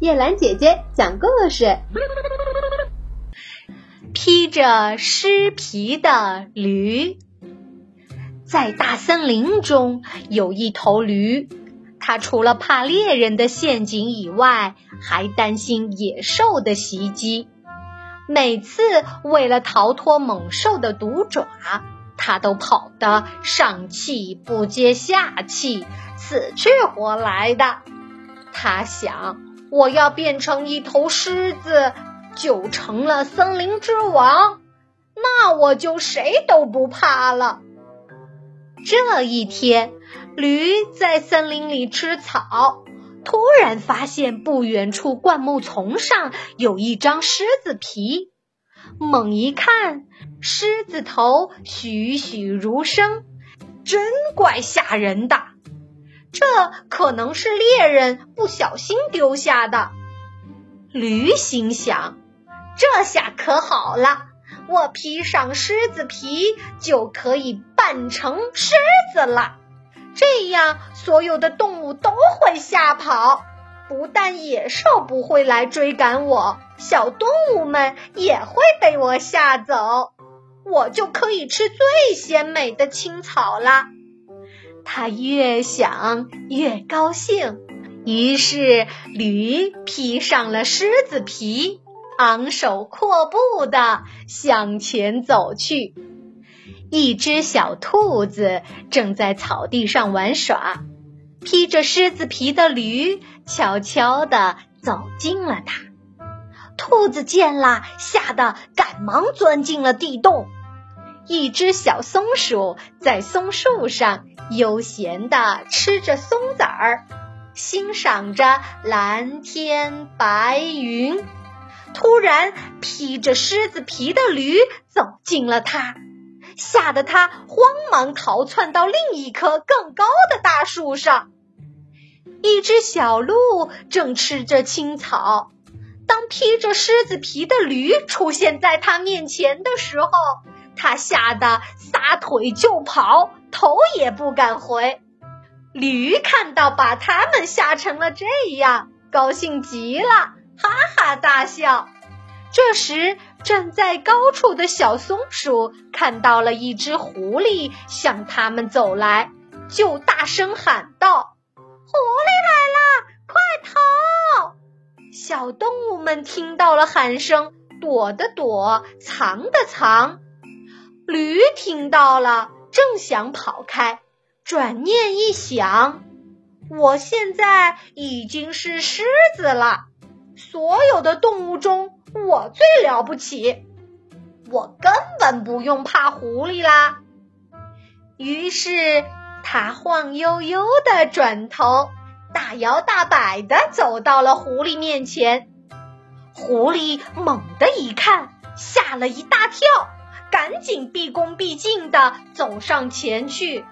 叶兰姐姐讲故事：披着尸皮的驴。在大森林中有一头驴，它除了怕猎人的陷阱以外，还担心野兽的袭击。每次为了逃脱猛兽的毒爪，它都跑得上气不接下气，死去活来的。他想，我要变成一头狮子，就成了森林之王，那我就谁都不怕了。这一天，驴在森林里吃草，突然发现不远处灌木丛上有一张狮子皮，猛一看，狮子头栩栩如生，真怪吓人的。这可能是猎人不小心丢下的。驴心想：这下可好了，我披上狮子皮就可以扮成狮子了。这样，所有的动物都会吓跑，不但野兽不会来追赶我，小动物们也会被我吓走，我就可以吃最鲜美的青草了。他越想越高兴，于是驴披上了狮子皮，昂首阔步的向前走去。一只小兔子正在草地上玩耍，披着狮子皮的驴悄悄地走近了它。兔子见了，吓得赶忙钻进了地洞。一只小松鼠在松树上悠闲地吃着松子儿，欣赏着蓝天白云。突然，披着狮子皮的驴走近了它，吓得它慌忙逃窜到另一棵更高的大树上。一只小鹿正吃着青草，当披着狮子皮的驴出现在它面前的时候。他吓得撒腿就跑，头也不敢回。驴看到把他们吓成了这样，高兴极了，哈哈大笑。这时，站在高处的小松鼠看到了一只狐狸向他们走来，就大声喊道：“狐狸来了，快逃！”小动物们听到了喊声，躲的躲，藏的藏。驴听到了，正想跑开，转念一想，我现在已经是狮子了，所有的动物中我最了不起，我根本不用怕狐狸啦。于是他晃悠悠的转头，大摇大摆的走到了狐狸面前。狐狸猛地一看，吓了一大跳。赶紧毕恭毕敬地走上前去。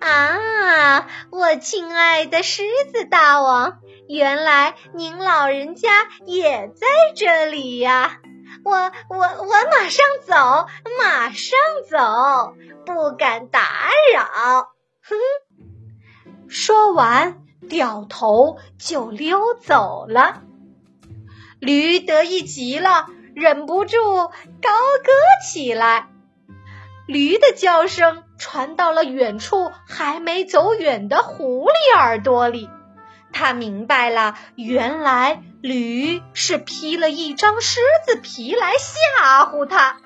啊，我亲爱的狮子大王，原来您老人家也在这里呀！我我我马上走，马上走，不敢打扰。哼！说完，掉头就溜走了。驴得意极了。忍不住高歌起来，驴的叫声传到了远处还没走远的狐狸耳朵里。他明白了，原来驴是披了一张狮子皮来吓唬他。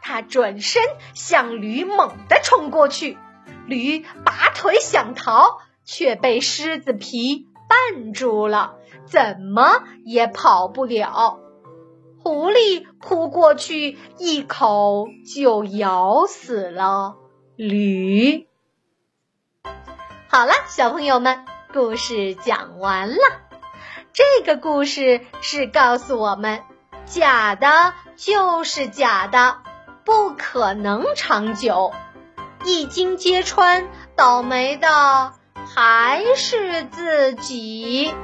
他转身向驴猛地冲过去，驴拔腿想逃，却被狮子皮绊住了，怎么也跑不了。狐狸扑过去，一口就咬死了驴。好了，小朋友们，故事讲完了。这个故事是告诉我们，假的就是假的，不可能长久。一经揭穿，倒霉的还是自己。